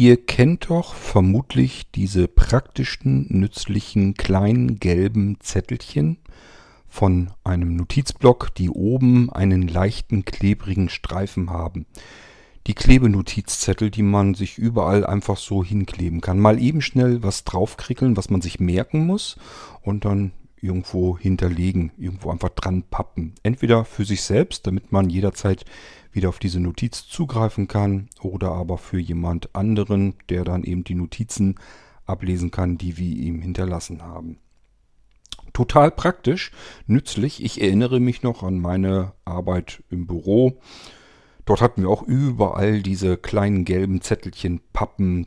Ihr kennt doch vermutlich diese praktischen, nützlichen, kleinen gelben Zettelchen von einem Notizblock, die oben einen leichten, klebrigen Streifen haben. Die Klebenotizzettel, die man sich überall einfach so hinkleben kann. Mal eben schnell was draufkrickeln, was man sich merken muss und dann irgendwo hinterlegen, irgendwo einfach dran pappen. Entweder für sich selbst, damit man jederzeit wieder auf diese Notiz zugreifen kann oder aber für jemand anderen, der dann eben die Notizen ablesen kann, die wir ihm hinterlassen haben. Total praktisch, nützlich. Ich erinnere mich noch an meine Arbeit im Büro. Dort hatten wir auch überall diese kleinen gelben Zettelchen, Pappen,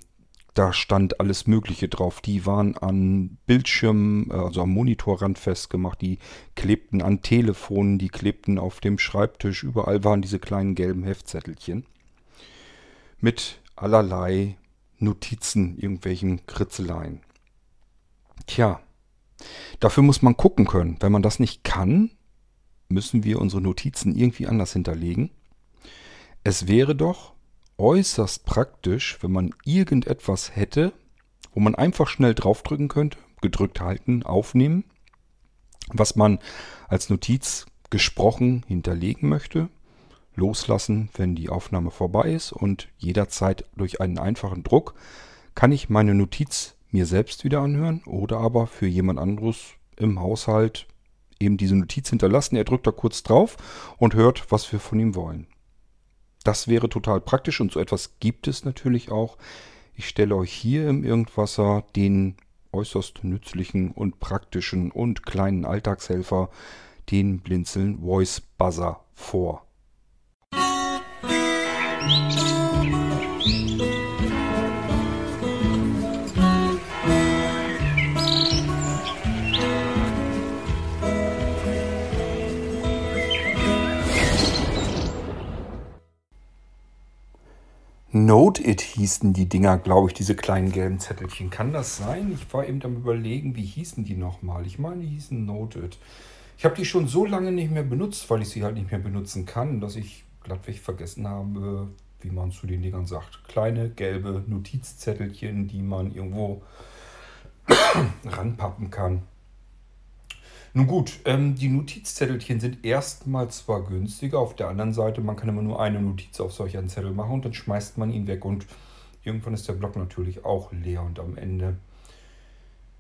da stand alles Mögliche drauf. Die waren an Bildschirmen, also am Monitorrand festgemacht. Die klebten an Telefonen, die klebten auf dem Schreibtisch. Überall waren diese kleinen gelben Heftzettelchen. Mit allerlei Notizen, irgendwelchen Kritzeleien. Tja, dafür muss man gucken können. Wenn man das nicht kann, müssen wir unsere Notizen irgendwie anders hinterlegen. Es wäre doch äußerst praktisch, wenn man irgendetwas hätte, wo man einfach schnell draufdrücken könnte, gedrückt halten, aufnehmen, was man als Notiz gesprochen hinterlegen möchte, loslassen, wenn die Aufnahme vorbei ist und jederzeit durch einen einfachen Druck kann ich meine Notiz mir selbst wieder anhören oder aber für jemand anderes im Haushalt eben diese Notiz hinterlassen. Er drückt da kurz drauf und hört, was wir von ihm wollen. Das wäre total praktisch und so etwas gibt es natürlich auch. Ich stelle euch hier im Irgendwasser den äußerst nützlichen und praktischen und kleinen Alltagshelfer, den Blinzeln Voice Buzzer vor. Musik Note It hießen die Dinger, glaube ich, diese kleinen gelben Zettelchen. Kann das sein? Ich war eben am überlegen, wie hießen die nochmal? Ich meine, die hießen Note It. Ich habe die schon so lange nicht mehr benutzt, weil ich sie halt nicht mehr benutzen kann, dass ich glattweg vergessen habe, wie man zu den Dingern sagt. Kleine gelbe Notizzettelchen, die man irgendwo ranpappen kann. Nun gut, ähm, die Notizzettelchen sind erstmal zwar günstiger, auf der anderen Seite, man kann immer nur eine Notiz auf solch einen Zettel machen und dann schmeißt man ihn weg und irgendwann ist der Block natürlich auch leer und am Ende.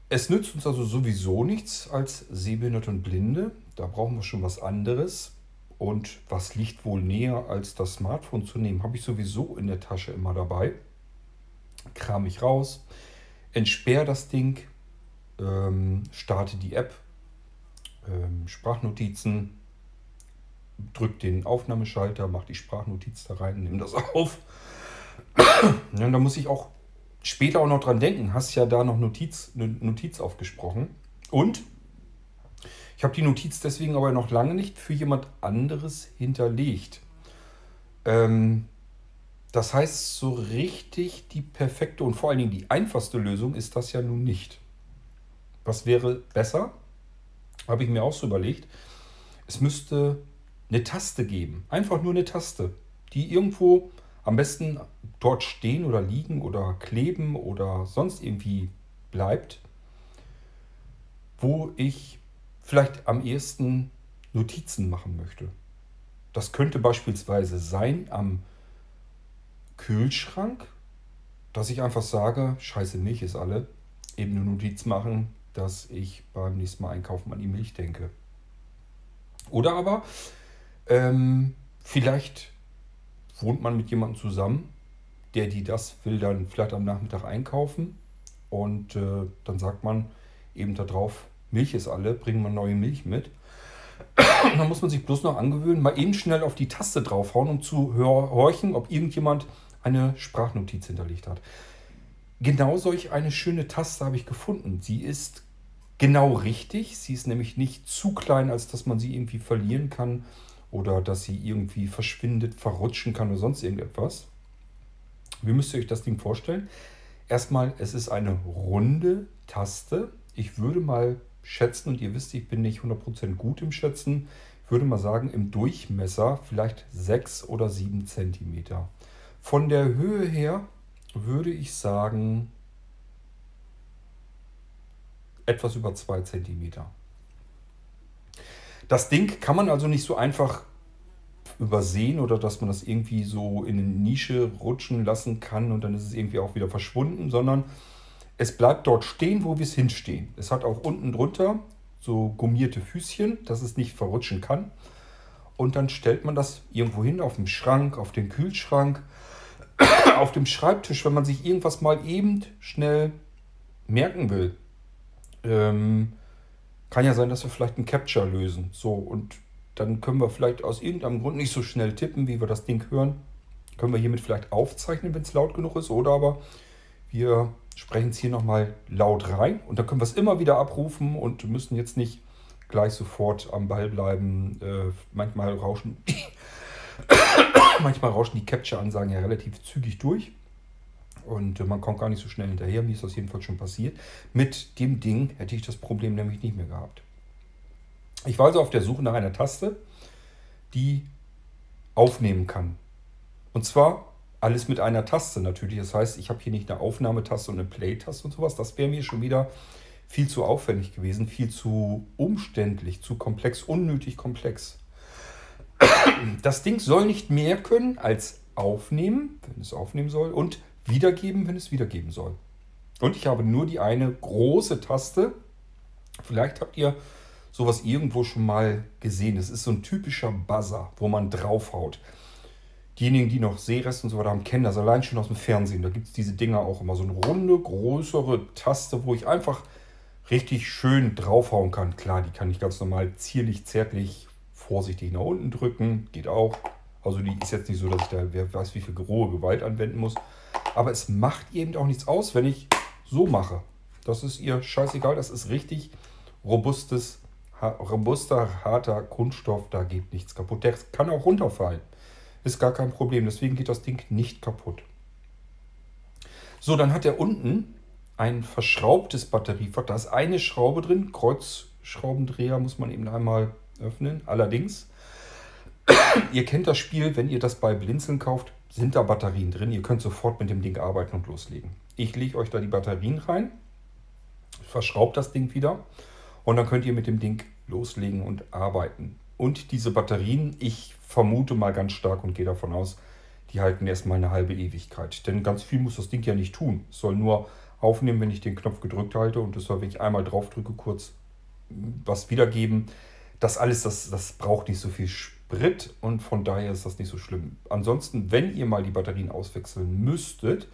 Es nützt uns also sowieso nichts als Sehbehinderte und Blinde. Da brauchen wir schon was anderes. Und was liegt wohl näher, als das Smartphone zu nehmen? Habe ich sowieso in der Tasche immer dabei. Kram ich raus, entsperre das Ding, ähm, starte die App ähm, Sprachnotizen, drückt den Aufnahmeschalter, macht die Sprachnotiz da rein, nimmt das auf. ja, da muss ich auch später auch noch dran denken. Hast ja da noch Notiz, eine Notiz aufgesprochen. Und ich habe die Notiz deswegen aber noch lange nicht für jemand anderes hinterlegt. Ähm, das heißt, so richtig die perfekte und vor allen Dingen die einfachste Lösung ist das ja nun nicht. Was wäre besser? Habe ich mir auch so überlegt, es müsste eine Taste geben. Einfach nur eine Taste, die irgendwo am besten dort stehen oder liegen oder kleben oder sonst irgendwie bleibt, wo ich vielleicht am ehesten Notizen machen möchte. Das könnte beispielsweise sein am Kühlschrank, dass ich einfach sage, scheiße Milch ist alle, eben eine Notiz machen, dass ich beim nächsten Mal einkaufen an die Milch denke. Oder aber ähm, vielleicht wohnt man mit jemandem zusammen, der die das will dann vielleicht am Nachmittag einkaufen und äh, dann sagt man eben da drauf, Milch ist alle, bringen wir neue Milch mit. dann muss man sich bloß noch angewöhnen, mal eben schnell auf die Taste draufhauen, um zu horchen, ob irgendjemand eine Sprachnotiz hinterlegt hat. Genau solch eine schöne Taste habe ich gefunden. Sie ist genau richtig. Sie ist nämlich nicht zu klein, als dass man sie irgendwie verlieren kann oder dass sie irgendwie verschwindet, verrutschen kann oder sonst irgendetwas. Wie müsst ihr euch das Ding vorstellen? Erstmal, es ist eine runde Taste. Ich würde mal schätzen, und ihr wisst, ich bin nicht 100% gut im Schätzen, ich würde mal sagen, im Durchmesser vielleicht 6 oder 7 cm. Von der Höhe her würde ich sagen, etwas über 2 cm. Das Ding kann man also nicht so einfach übersehen oder dass man das irgendwie so in eine Nische rutschen lassen kann und dann ist es irgendwie auch wieder verschwunden, sondern es bleibt dort stehen, wo wir es hinstehen. Es hat auch unten drunter so gummierte Füßchen, dass es nicht verrutschen kann. Und dann stellt man das irgendwo hin, auf dem Schrank, auf den Kühlschrank, auf dem Schreibtisch, wenn man sich irgendwas mal eben schnell merken will. Ähm, kann ja sein, dass wir vielleicht ein Capture lösen. So, und dann können wir vielleicht aus irgendeinem Grund nicht so schnell tippen, wie wir das Ding hören. Können wir hiermit vielleicht aufzeichnen, wenn es laut genug ist, oder aber wir sprechen es hier nochmal laut rein und dann können wir es immer wieder abrufen und müssen jetzt nicht gleich sofort am Ball bleiben. Äh, manchmal rauschen manchmal rauschen die Capture-Ansagen ja relativ zügig durch. Und äh, man kommt gar nicht so schnell hinterher. Mir ist das jedenfalls schon passiert. Mit dem Ding hätte ich das Problem nämlich nicht mehr gehabt. Ich war also auf der Suche nach einer Taste, die aufnehmen kann. Und zwar alles mit einer Taste natürlich. Das heißt, ich habe hier nicht eine Aufnahmetaste und eine Play-Taste und sowas. Das wäre mir schon wieder viel zu aufwendig gewesen, viel zu umständlich, zu komplex, unnötig komplex. Das Ding soll nicht mehr können als aufnehmen, wenn es aufnehmen soll, und wiedergeben, wenn es wiedergeben soll. Und ich habe nur die eine große Taste. Vielleicht habt ihr sowas irgendwo schon mal gesehen. Das ist so ein typischer Buzzer, wo man draufhaut. Diejenigen, die noch Sehrest und so weiter haben, kennen das allein schon aus dem Fernsehen. Da gibt es diese Dinger auch immer. So eine runde, größere Taste, wo ich einfach richtig schön draufhauen kann. Klar, die kann ich ganz normal zierlich, zärtlich, vorsichtig nach unten drücken. Geht auch. Also die ist jetzt nicht so, dass ich da wer weiß wie viel rohe Gewalt anwenden muss. Aber es macht eben auch nichts aus, wenn ich so mache. Das ist ihr scheißegal. Das ist richtig robustes, robuster, harter Kunststoff. Da geht nichts kaputt. Der kann auch runterfallen. Ist gar kein Problem. Deswegen geht das Ding nicht kaputt. So, dann hat er unten ein verschraubtes Batteriefach. Da ist eine Schraube drin. Kreuzschraubendreher muss man eben einmal öffnen. Allerdings, ihr kennt das Spiel, wenn ihr das bei Blinzeln kauft, sind da Batterien drin. Ihr könnt sofort mit dem Ding arbeiten und loslegen. Ich lege euch da die Batterien rein, verschraubt das Ding wieder und dann könnt ihr mit dem Ding loslegen und arbeiten. Und diese Batterien, ich vermute mal ganz stark und gehe davon aus, die halten erstmal eine halbe Ewigkeit. Denn ganz viel muss das Ding ja nicht tun. Es soll nur aufnehmen, wenn ich den Knopf gedrückt halte und es soll, wenn ich einmal drauf drücke, kurz was wiedergeben. Das alles, das, das braucht nicht so viel Sprit und von daher ist das nicht so schlimm. Ansonsten, wenn ihr mal die Batterien auswechseln müsstet,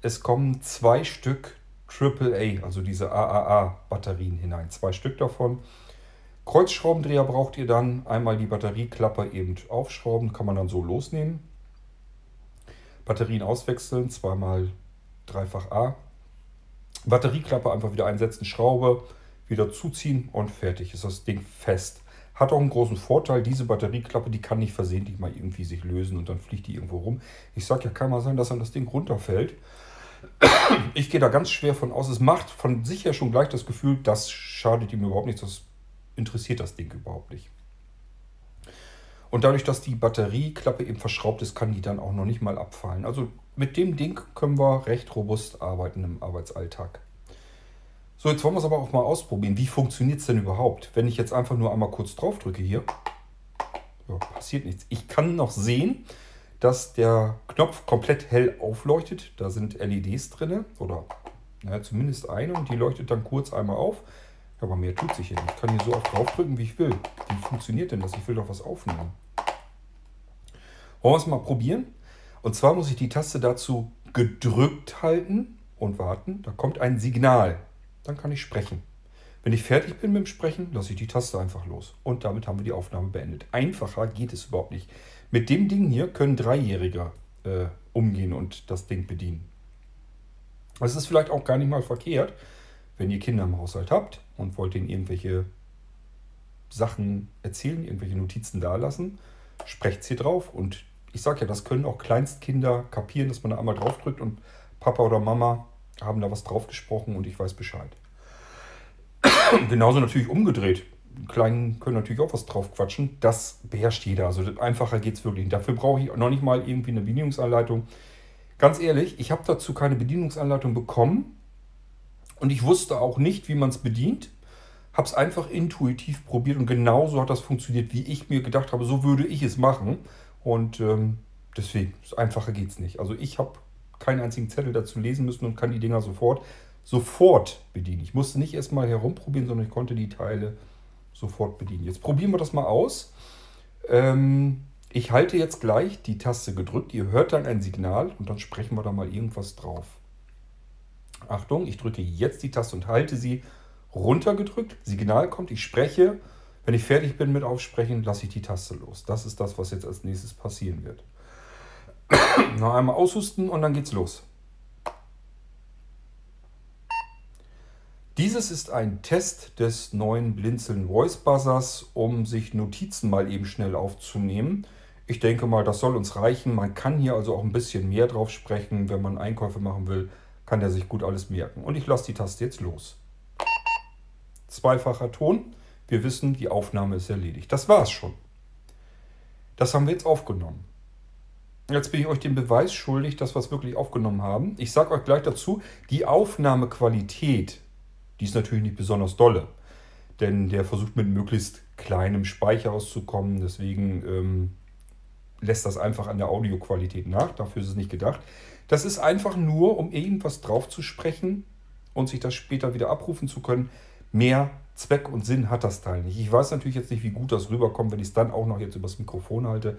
es kommen zwei Stück AAA, also diese AAA-Batterien hinein. Zwei Stück davon. Kreuzschraubendreher braucht ihr dann. Einmal die Batterieklappe eben aufschrauben, kann man dann so losnehmen. Batterien auswechseln, zweimal dreifach A. Batterieklappe einfach wieder einsetzen, Schraube wieder zuziehen und fertig ist das Ding fest. Hat auch einen großen Vorteil, diese Batterieklappe, die kann nicht versehentlich mal irgendwie sich lösen und dann fliegt die irgendwo rum. Ich sage ja, kann mal sein, dass dann das Ding runterfällt. Ich gehe da ganz schwer von aus. Es macht von sich her schon gleich das Gefühl, das schadet ihm überhaupt nichts, das interessiert das Ding überhaupt nicht. Und dadurch, dass die Batterieklappe eben verschraubt ist, kann die dann auch noch nicht mal abfallen. Also mit dem Ding können wir recht robust arbeiten im Arbeitsalltag. So, jetzt wollen wir es aber auch mal ausprobieren. Wie funktioniert es denn überhaupt? Wenn ich jetzt einfach nur einmal kurz drauf drücke hier, ja, passiert nichts. Ich kann noch sehen, dass der Knopf komplett hell aufleuchtet. Da sind LEDs drin oder naja, zumindest eine und die leuchtet dann kurz einmal auf. Aber mehr tut sich hier nicht. Ich kann hier so oft draufdrücken, wie ich will. Wie funktioniert denn das? Ich will doch was aufnehmen. Wollen wir es mal probieren? Und zwar muss ich die Taste dazu gedrückt halten und warten. Da kommt ein Signal. Dann kann ich sprechen. Wenn ich fertig bin mit dem Sprechen, lasse ich die Taste einfach los. Und damit haben wir die Aufnahme beendet. Einfacher geht es überhaupt nicht. Mit dem Ding hier können Dreijährige äh, umgehen und das Ding bedienen. Es ist vielleicht auch gar nicht mal verkehrt, wenn ihr Kinder im Haushalt habt und wollt ihnen irgendwelche Sachen erzählen, irgendwelche Notizen dalassen, sprecht sie drauf. Und ich sage ja, das können auch Kleinstkinder kapieren, dass man da einmal draufdrückt und Papa oder Mama haben da was drauf gesprochen und ich weiß Bescheid. Genauso natürlich umgedreht. Die Kleinen können natürlich auch was drauf quatschen. Das beherrscht jeder. Also einfacher geht es wirklich. Dafür brauche ich noch nicht mal irgendwie eine Bedienungsanleitung. Ganz ehrlich, ich habe dazu keine Bedienungsanleitung bekommen und ich wusste auch nicht, wie man es bedient. Habe es einfach intuitiv probiert und genauso hat das funktioniert, wie ich mir gedacht habe, so würde ich es machen. Und ähm, deswegen, einfacher geht es nicht. Also ich habe keinen einzigen Zettel dazu lesen müssen und kann die Dinger sofort, sofort bedienen. Ich musste nicht erstmal herumprobieren, sondern ich konnte die Teile sofort bedienen. Jetzt probieren wir das mal aus. Ähm, ich halte jetzt gleich die Taste gedrückt. Ihr hört dann ein Signal und dann sprechen wir da mal irgendwas drauf. Achtung, ich drücke jetzt die Taste und halte sie runtergedrückt. Signal kommt, ich spreche. Wenn ich fertig bin mit Aufsprechen, lasse ich die Taste los. Das ist das, was jetzt als nächstes passieren wird. Noch einmal aushusten und dann geht's los. Dieses ist ein Test des neuen Blinzeln Voice Buzzers, um sich Notizen mal eben schnell aufzunehmen. Ich denke mal, das soll uns reichen. Man kann hier also auch ein bisschen mehr drauf sprechen. Wenn man Einkäufe machen will, kann der sich gut alles merken. Und ich lasse die Taste jetzt los. Zweifacher Ton. Wir wissen, die Aufnahme ist erledigt. Das war es schon. Das haben wir jetzt aufgenommen. Jetzt bin ich euch den Beweis schuldig, dass wir es wirklich aufgenommen haben. Ich sage euch gleich dazu, die Aufnahmequalität, die ist natürlich nicht besonders dolle. Denn der versucht mit möglichst kleinem Speicher auszukommen. Deswegen ähm, lässt das einfach an der Audioqualität nach. Dafür ist es nicht gedacht. Das ist einfach nur, um irgendwas drauf zu sprechen und sich das später wieder abrufen zu können. Mehr Zweck und Sinn hat das Teil nicht. Ich weiß natürlich jetzt nicht, wie gut das rüberkommt, wenn ich es dann auch noch jetzt übers Mikrofon halte.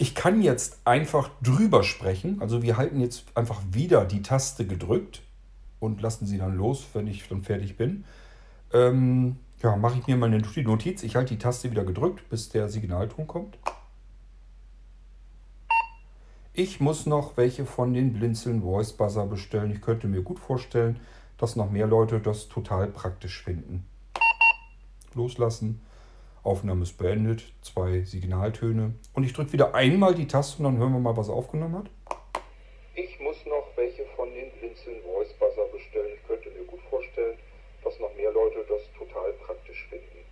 Ich kann jetzt einfach drüber sprechen. Also wir halten jetzt einfach wieder die Taste gedrückt und lassen sie dann los, wenn ich dann fertig bin. Ähm, ja, mache ich mir mal eine Notiz. Ich halte die Taste wieder gedrückt, bis der Signalton kommt. Ich muss noch welche von den Blinzeln Voice Buzzer bestellen. Ich könnte mir gut vorstellen, dass noch mehr Leute das total praktisch finden loslassen. Aufnahme ist beendet, zwei Signaltöne. Und ich drücke wieder einmal die Taste und dann hören wir mal, was er aufgenommen hat. Ich muss noch welche von den Blinzeln Voice Buzzer bestellen. Ich könnte mir gut vorstellen, dass noch mehr Leute das total praktisch finden.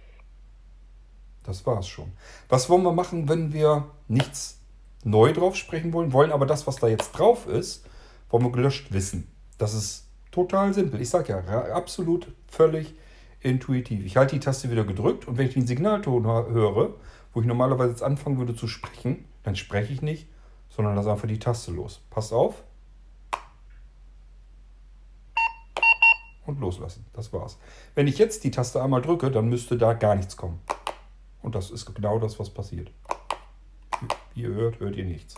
Das war's schon. Was wollen wir machen, wenn wir nichts neu drauf sprechen wollen, wollen aber das, was da jetzt drauf ist, wollen wir gelöscht wissen. Das ist total simpel. Ich sage ja, absolut völlig intuitiv. Ich halte die Taste wieder gedrückt und wenn ich den Signalton höre, wo ich normalerweise jetzt anfangen würde zu sprechen, dann spreche ich nicht, sondern lasse einfach die Taste los. Passt auf. Und loslassen. Das war's. Wenn ich jetzt die Taste einmal drücke, dann müsste da gar nichts kommen. Und das ist genau das, was passiert. Wie ihr hört, hört ihr nichts.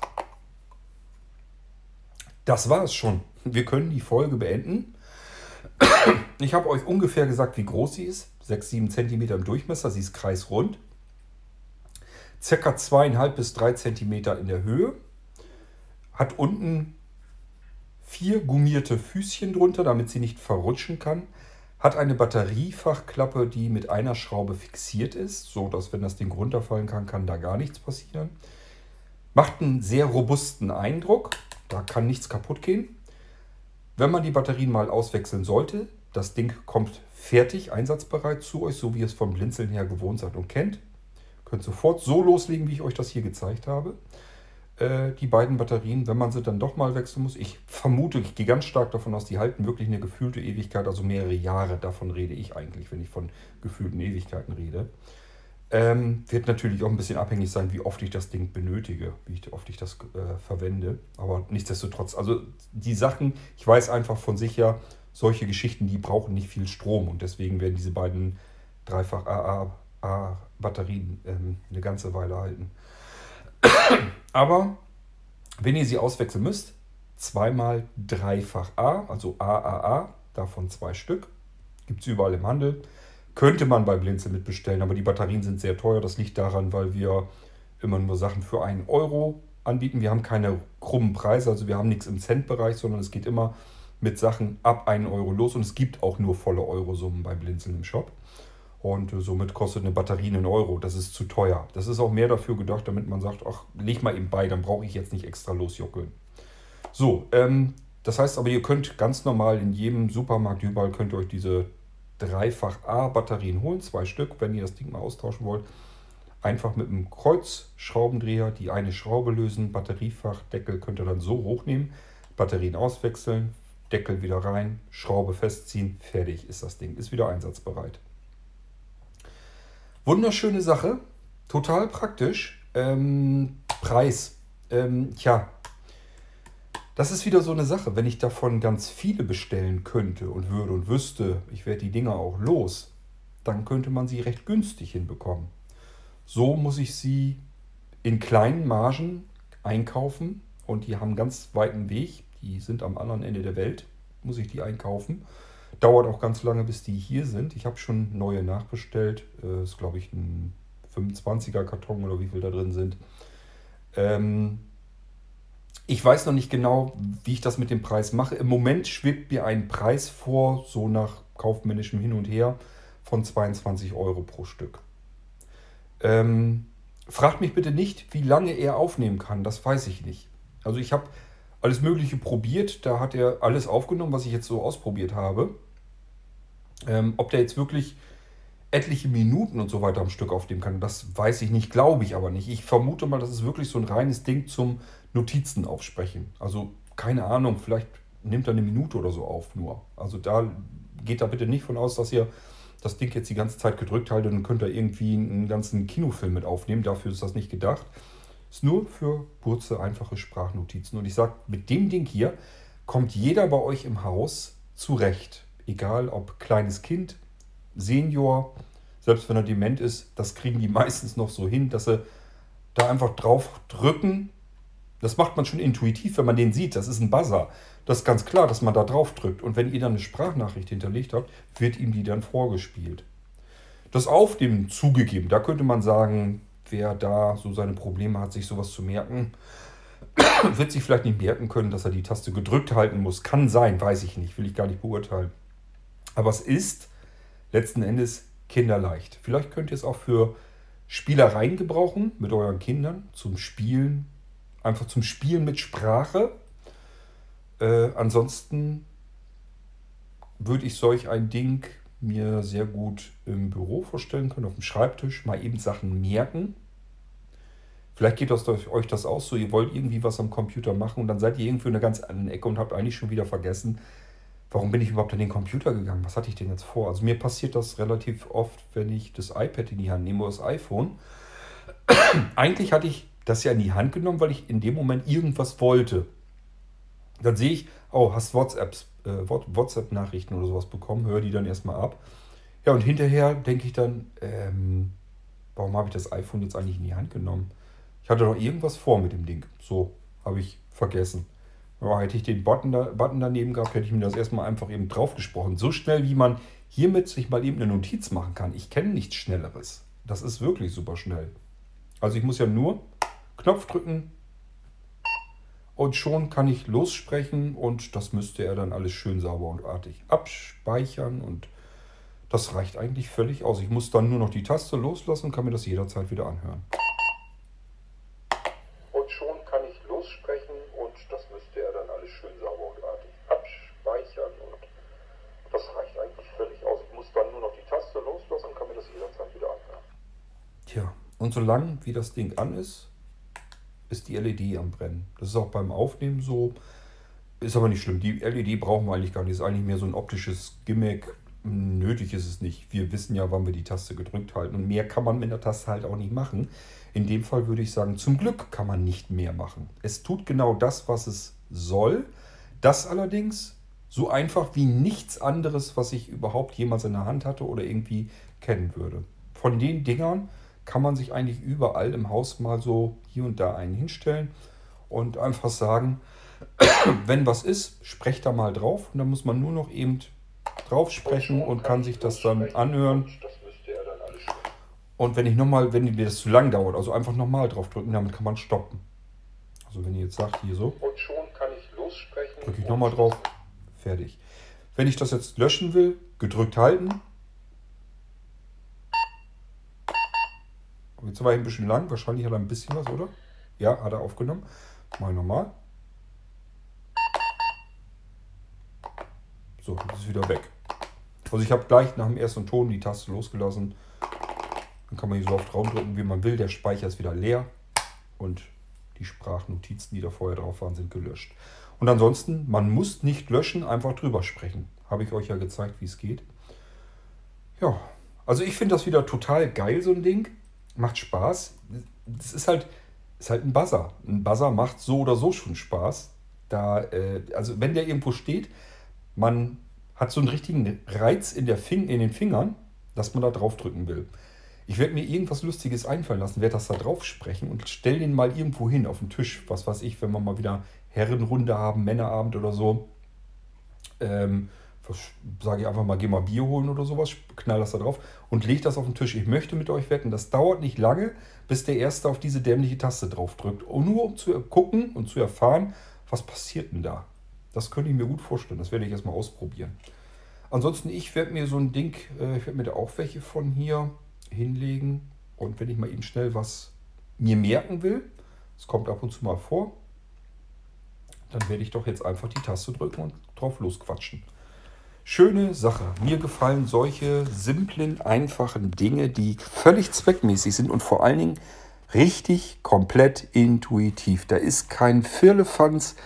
Das war es schon. Wir können die Folge beenden. Ich habe euch ungefähr gesagt, wie groß sie ist. 6, 7 cm im Durchmesser. Sie ist kreisrund. Circa 2,5 bis 3 cm in der Höhe. Hat unten vier gummierte Füßchen drunter, damit sie nicht verrutschen kann. Hat eine Batteriefachklappe, die mit einer Schraube fixiert ist, so dass wenn das Ding runterfallen kann, kann da gar nichts passieren. Macht einen sehr robusten Eindruck. Da kann nichts kaputt gehen. Wenn man die Batterien mal auswechseln sollte, das Ding kommt fertig, einsatzbereit zu euch, so wie ihr es vom Blinzeln her gewohnt seid und kennt. Könnt sofort so loslegen, wie ich euch das hier gezeigt habe. Äh, die beiden Batterien, wenn man sie dann doch mal wechseln muss, ich vermute, ich gehe ganz stark davon aus, die halten wirklich eine gefühlte Ewigkeit, also mehrere Jahre. Davon rede ich eigentlich, wenn ich von gefühlten Ewigkeiten rede. Ähm, wird natürlich auch ein bisschen abhängig sein, wie oft ich das Ding benötige, wie oft ich das äh, verwende. Aber nichtsdestotrotz, also die Sachen, ich weiß einfach von sicher, solche Geschichten, die brauchen nicht viel Strom und deswegen werden diese beiden dreifach AA-Batterien ähm, eine ganze Weile halten. Aber wenn ihr sie auswechseln müsst, zweimal dreifach A, also AAA, davon zwei Stück, gibt es überall im Handel. Könnte man bei Blinzel mitbestellen, aber die Batterien sind sehr teuer. Das liegt daran, weil wir immer nur Sachen für einen Euro anbieten. Wir haben keine krummen Preise, also wir haben nichts im Centbereich, sondern es geht immer mit Sachen ab 1 Euro los und es gibt auch nur volle Eurosummen bei Blinzeln im Shop. Und äh, somit kostet eine Batterie einen Euro. Das ist zu teuer. Das ist auch mehr dafür gedacht, damit man sagt, ach, leg mal eben bei, dann brauche ich jetzt nicht extra losjuckeln. So, ähm, das heißt aber, ihr könnt ganz normal in jedem Supermarkt überall könnt ihr euch diese dreifach A-Batterien holen, zwei Stück, wenn ihr das Ding mal austauschen wollt. Einfach mit einem Kreuzschraubendreher die eine Schraube lösen, Batteriefach, Deckel könnt ihr dann so hochnehmen, Batterien auswechseln, Deckel wieder rein, Schraube festziehen, fertig ist das Ding, ist wieder einsatzbereit. Wunderschöne Sache, total praktisch. Ähm, Preis, ähm, tja, das ist wieder so eine Sache. Wenn ich davon ganz viele bestellen könnte und würde und wüsste, ich werde die Dinger auch los, dann könnte man sie recht günstig hinbekommen. So muss ich sie in kleinen Margen einkaufen und die haben einen ganz weiten Weg. Die sind am anderen Ende der Welt, muss ich die einkaufen. Dauert auch ganz lange, bis die hier sind. Ich habe schon neue nachbestellt. Das ist, glaube ich, ein 25er Karton oder wie viel da drin sind. Ähm, ich weiß noch nicht genau, wie ich das mit dem Preis mache. Im Moment schwebt mir ein Preis vor, so nach kaufmännischem Hin und Her, von 22 Euro pro Stück. Ähm, fragt mich bitte nicht, wie lange er aufnehmen kann. Das weiß ich nicht. Also ich habe alles Mögliche probiert. Da hat er alles aufgenommen, was ich jetzt so ausprobiert habe. Ähm, ob der jetzt wirklich etliche Minuten und so weiter am Stück aufnehmen kann, das weiß ich nicht, glaube ich aber nicht. Ich vermute mal, das ist wirklich so ein reines Ding zum Notizen aufsprechen. Also keine Ahnung, vielleicht nimmt er eine Minute oder so auf nur. Also da geht da bitte nicht von aus, dass ihr das Ding jetzt die ganze Zeit gedrückt haltet und könnt da irgendwie einen ganzen Kinofilm mit aufnehmen. Dafür ist das nicht gedacht. Ist nur für kurze, einfache Sprachnotizen. Und ich sage, mit dem Ding hier kommt jeder bei euch im Haus zurecht. Egal ob kleines Kind, Senior, selbst wenn er dement ist, das kriegen die meistens noch so hin, dass sie da einfach drauf drücken. Das macht man schon intuitiv, wenn man den sieht. Das ist ein Buzzer. Das ist ganz klar, dass man da drauf drückt. Und wenn ihr dann eine Sprachnachricht hinterlegt habt, wird ihm die dann vorgespielt. Das Aufnehmen zugegeben, da könnte man sagen, wer da so seine Probleme hat, sich sowas zu merken, wird sich vielleicht nicht merken können, dass er die Taste gedrückt halten muss. Kann sein, weiß ich nicht, will ich gar nicht beurteilen. Aber es ist letzten Endes kinderleicht. Vielleicht könnt ihr es auch für Spielereien gebrauchen mit euren Kindern, zum Spielen, einfach zum Spielen mit Sprache. Äh, ansonsten würde ich solch ein Ding mir sehr gut im Büro vorstellen können, auf dem Schreibtisch, mal eben Sachen merken. Vielleicht geht das euch das auch so, ihr wollt irgendwie was am Computer machen und dann seid ihr irgendwie in einer ganz anderen Ecke und habt eigentlich schon wieder vergessen, warum bin ich überhaupt an den Computer gegangen? Was hatte ich denn jetzt vor? Also mir passiert das relativ oft, wenn ich das iPad in die Hand nehme oder das iPhone. eigentlich hatte ich das ja in die Hand genommen, weil ich in dem Moment irgendwas wollte. Dann sehe ich, oh, hast WhatsApps, äh, WhatsApp-Nachrichten oder sowas bekommen, höre die dann erstmal ab. Ja, und hinterher denke ich dann, ähm, warum habe ich das iPhone jetzt eigentlich in die Hand genommen? Hatte doch irgendwas vor mit dem Ding. So, habe ich vergessen. Ja, hätte ich den Button, da, Button daneben gehabt, hätte ich mir das erstmal einfach eben drauf gesprochen. So schnell, wie man hiermit sich mal eben eine Notiz machen kann. Ich kenne nichts Schnelleres. Das ist wirklich super schnell. Also ich muss ja nur Knopf drücken und schon kann ich lossprechen und das müsste er dann alles schön sauber und artig abspeichern und das reicht eigentlich völlig aus. Ich muss dann nur noch die Taste loslassen und kann mir das jederzeit wieder anhören. Und schon kann ich lossprechen und das müsste er dann alles schön sauber und artig abspeichern und das reicht eigentlich völlig aus. Ich muss dann nur noch die Taste loslassen und kann mir das jederzeit wieder anhören. Tja, und solange wie das Ding an ist, ist die LED am Brennen. Das ist auch beim Aufnehmen so. Ist aber nicht schlimm. Die LED brauchen wir eigentlich gar nicht. Ist eigentlich mehr so ein optisches Gimmick. Nötig ist es nicht. Wir wissen ja, wann wir die Taste gedrückt halten. Und mehr kann man mit der Taste halt auch nicht machen. In dem Fall würde ich sagen, zum Glück kann man nicht mehr machen. Es tut genau das, was es soll. Das allerdings so einfach wie nichts anderes, was ich überhaupt jemals in der Hand hatte oder irgendwie kennen würde. Von den Dingern kann man sich eigentlich überall im Haus mal so hier und da einen hinstellen und einfach sagen, wenn was ist, sprecht da mal drauf und dann muss man nur noch eben drauf sprechen und kann sich das dann anhören. Und wenn ich nochmal, wenn mir das zu lang dauert, also einfach nochmal drauf drücken, damit kann man stoppen. Also wenn ihr jetzt sagt, hier so, drücke ich nochmal drauf, Fertig. Wenn ich das jetzt löschen will, gedrückt halten. Jetzt war ich ein bisschen lang, wahrscheinlich hat er ein bisschen was, oder? Ja, hat er aufgenommen. Mal nochmal. So, das ist wieder weg. Also ich habe gleich nach dem ersten Ton die Taste losgelassen. Dann kann man hier so oft drücken, wie man will. Der Speicher ist wieder leer und die Sprachnotizen, die da vorher drauf waren, sind gelöscht. Und ansonsten, man muss nicht löschen, einfach drüber sprechen. Habe ich euch ja gezeigt, wie es geht. Ja, also ich finde das wieder total geil, so ein Ding. Macht Spaß. Es ist halt, ist halt ein Buzzer. Ein Buzzer macht so oder so schon Spaß. Da, äh, also wenn der irgendwo steht, man hat so einen richtigen Reiz in, der Fing in den Fingern, dass man da drauf drücken will. Ich werde mir irgendwas Lustiges einfallen lassen, werde das da drauf sprechen und stelle den mal irgendwo hin auf den Tisch. Was weiß ich, wenn wir mal wieder Herrenrunde haben, Männerabend oder so. Ähm, sage ich einfach mal, geh mal Bier holen oder sowas, knall das da drauf und leg das auf den Tisch. Ich möchte mit euch wetten, das dauert nicht lange, bis der Erste auf diese dämliche Taste drauf drückt. Und nur um zu gucken und zu erfahren, was passiert denn da. Das könnte ich mir gut vorstellen. Das werde ich erstmal ausprobieren. Ansonsten, ich werde mir so ein Ding, äh, ich werde mir da auch welche von hier hinlegen. Und wenn ich mal eben schnell was mir merken will, es kommt ab und zu mal vor, dann werde ich doch jetzt einfach die Taste drücken und drauf losquatschen. Schöne Sache. Mir gefallen solche simplen, einfachen Dinge, die völlig zweckmäßig sind und vor allen Dingen richtig komplett intuitiv. Da ist kein Firlefanz,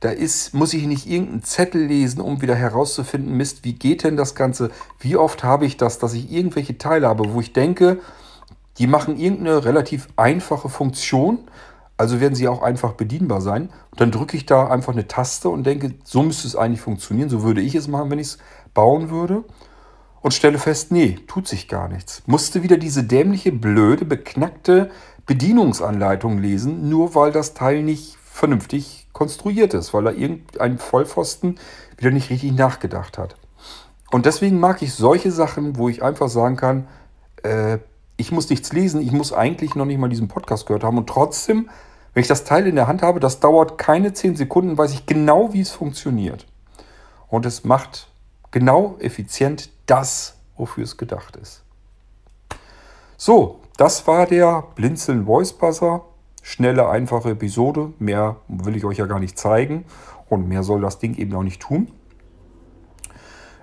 da ist, muss ich nicht irgendeinen Zettel lesen, um wieder herauszufinden, Mist, wie geht denn das Ganze? Wie oft habe ich das, dass ich irgendwelche Teile habe, wo ich denke, die machen irgendeine relativ einfache Funktion, also werden sie auch einfach bedienbar sein. Und dann drücke ich da einfach eine Taste und denke, so müsste es eigentlich funktionieren, so würde ich es machen, wenn ich es bauen würde. Und stelle fest, nee, tut sich gar nichts. Musste wieder diese dämliche, blöde, beknackte Bedienungsanleitung lesen, nur weil das Teil nicht vernünftig konstruiert ist, weil er irgendein Vollpfosten wieder nicht richtig nachgedacht hat. Und deswegen mag ich solche Sachen, wo ich einfach sagen kann, äh, ich muss nichts lesen, ich muss eigentlich noch nicht mal diesen Podcast gehört haben und trotzdem, wenn ich das Teil in der Hand habe, das dauert keine 10 Sekunden, weiß ich genau, wie es funktioniert. Und es macht genau effizient das, wofür es gedacht ist. So, das war der Blinzeln Voice Buzzer schnelle, einfache Episode. Mehr will ich euch ja gar nicht zeigen und mehr soll das Ding eben auch nicht tun.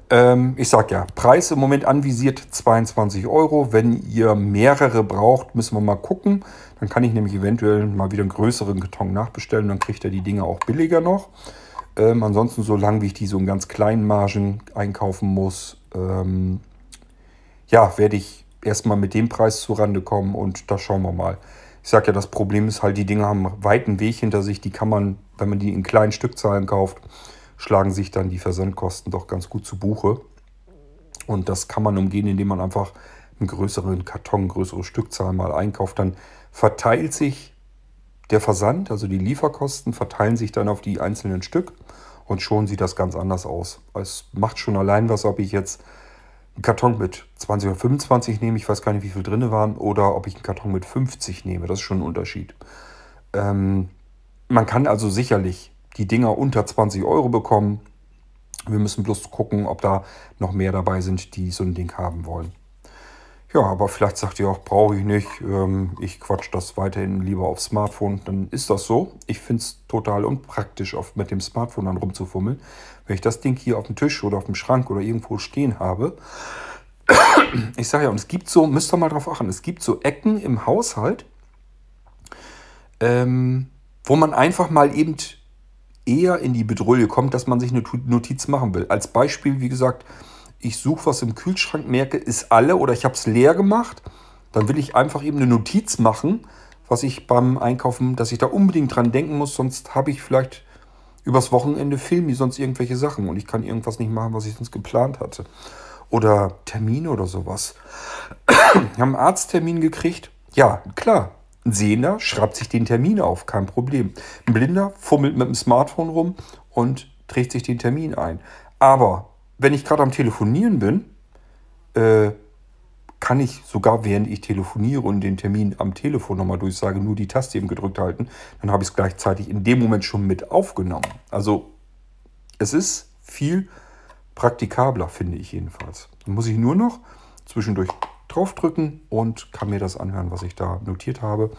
Ähm, ich sage ja, Preis im Moment anvisiert 22 Euro. Wenn ihr mehrere braucht, müssen wir mal gucken. Dann kann ich nämlich eventuell mal wieder einen größeren Karton nachbestellen. Dann kriegt ihr die Dinge auch billiger noch. Ähm, ansonsten, solange wie ich die so in ganz kleinen Margen einkaufen muss, ähm, ja, werde ich erstmal mit dem Preis zurande kommen und da schauen wir mal. Ich sage ja, das Problem ist halt, die Dinge haben einen weiten Weg hinter sich. Die kann man, wenn man die in kleinen Stückzahlen kauft, schlagen sich dann die Versandkosten doch ganz gut zu Buche. Und das kann man umgehen, indem man einfach einen größeren Karton, größere Stückzahl mal einkauft. Dann verteilt sich der Versand, also die Lieferkosten, verteilen sich dann auf die einzelnen Stück und schon sieht das ganz anders aus. Es macht schon allein was, ob ich jetzt einen Karton mit 20 oder 25 nehme, ich weiß gar nicht, wie viel drin waren, oder ob ich einen Karton mit 50 nehme. Das ist schon ein Unterschied. Ähm, man kann also sicherlich die Dinger unter 20 Euro bekommen. Wir müssen bloß gucken, ob da noch mehr dabei sind, die so ein Ding haben wollen. Ja, aber vielleicht sagt ihr auch, brauche ich nicht. Ähm, ich quatsch das weiterhin lieber auf Smartphone. Dann ist das so. Ich finde es total unpraktisch, oft mit dem Smartphone dann rumzufummeln. Wenn ich das Ding hier auf dem Tisch oder auf dem Schrank oder irgendwo stehen habe. Ich sage ja, und es gibt so, müsst ihr mal drauf achten, es gibt so Ecken im Haushalt, ähm, wo man einfach mal eben eher in die Bedrohung kommt, dass man sich eine Notiz machen will. Als Beispiel, wie gesagt, ich suche was im Kühlschrank, merke, ist alle oder ich habe es leer gemacht, dann will ich einfach eben eine Notiz machen, was ich beim Einkaufen, dass ich da unbedingt dran denken muss, sonst habe ich vielleicht übers Wochenende filmen die sonst irgendwelche Sachen und ich kann irgendwas nicht machen, was ich sonst geplant hatte. Oder Termine oder sowas. Wir haben einen Arzttermin gekriegt. Ja, klar. Ein Sehender schreibt sich den Termin auf, kein Problem. Ein Blinder fummelt mit dem Smartphone rum und trägt sich den Termin ein. Aber wenn ich gerade am Telefonieren bin, äh, kann ich sogar während ich telefoniere und den Termin am Telefon nochmal durchsage, nur die Taste eben gedrückt halten, dann habe ich es gleichzeitig in dem Moment schon mit aufgenommen. Also es ist viel praktikabler, finde ich jedenfalls. Dann muss ich nur noch zwischendurch draufdrücken und kann mir das anhören, was ich da notiert habe.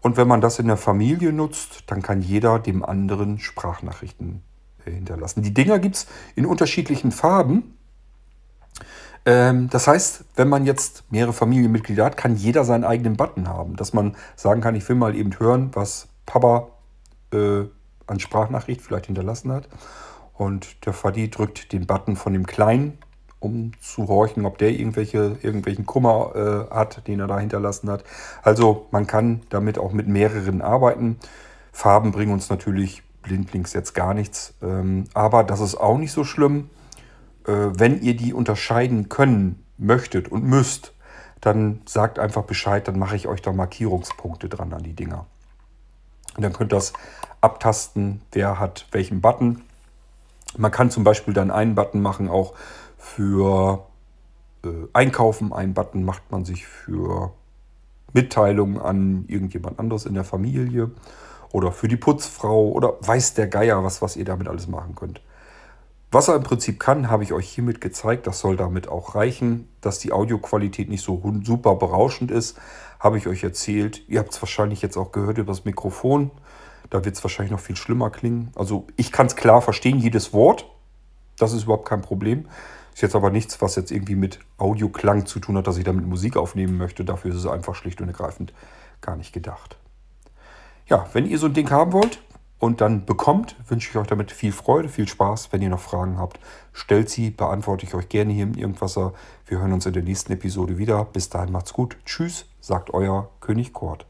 Und wenn man das in der Familie nutzt, dann kann jeder dem anderen Sprachnachrichten hinterlassen. Die Dinger gibt es in unterschiedlichen Farben. Ähm, das heißt, wenn man jetzt mehrere Familienmitglieder hat, kann jeder seinen eigenen Button haben. Dass man sagen kann, ich will mal eben hören, was Papa äh, an Sprachnachricht vielleicht hinterlassen hat. Und der Fadi drückt den Button von dem Kleinen, um zu horchen, ob der irgendwelche, irgendwelchen Kummer äh, hat, den er da hinterlassen hat. Also man kann damit auch mit mehreren arbeiten. Farben bringen uns natürlich blindlings jetzt gar nichts. Ähm, aber das ist auch nicht so schlimm. Äh, wenn ihr die unterscheiden können möchtet und müsst, dann sagt einfach Bescheid, dann mache ich euch da Markierungspunkte dran an die Dinger. Und dann könnt ihr das abtasten, wer hat welchen Button. Man kann zum Beispiel dann einen Button machen, auch für äh, Einkaufen. Einen Button macht man sich für Mitteilungen an irgendjemand anderes in der Familie oder für die Putzfrau oder weiß der Geier was, was ihr damit alles machen könnt. Was er im Prinzip kann, habe ich euch hiermit gezeigt. Das soll damit auch reichen. Dass die Audioqualität nicht so super berauschend ist, habe ich euch erzählt. Ihr habt es wahrscheinlich jetzt auch gehört über das Mikrofon. Da wird es wahrscheinlich noch viel schlimmer klingen. Also ich kann es klar verstehen, jedes Wort. Das ist überhaupt kein Problem. Ist jetzt aber nichts, was jetzt irgendwie mit Audioklang zu tun hat, dass ich damit Musik aufnehmen möchte. Dafür ist es einfach schlicht und ergreifend gar nicht gedacht. Ja, wenn ihr so ein Ding haben wollt und dann bekommt, wünsche ich euch damit viel Freude, viel Spaß. Wenn ihr noch Fragen habt, stellt sie, beantworte ich euch gerne hier im Irgendwasser. Wir hören uns in der nächsten Episode wieder. Bis dahin macht's gut. Tschüss, sagt euer König Kort.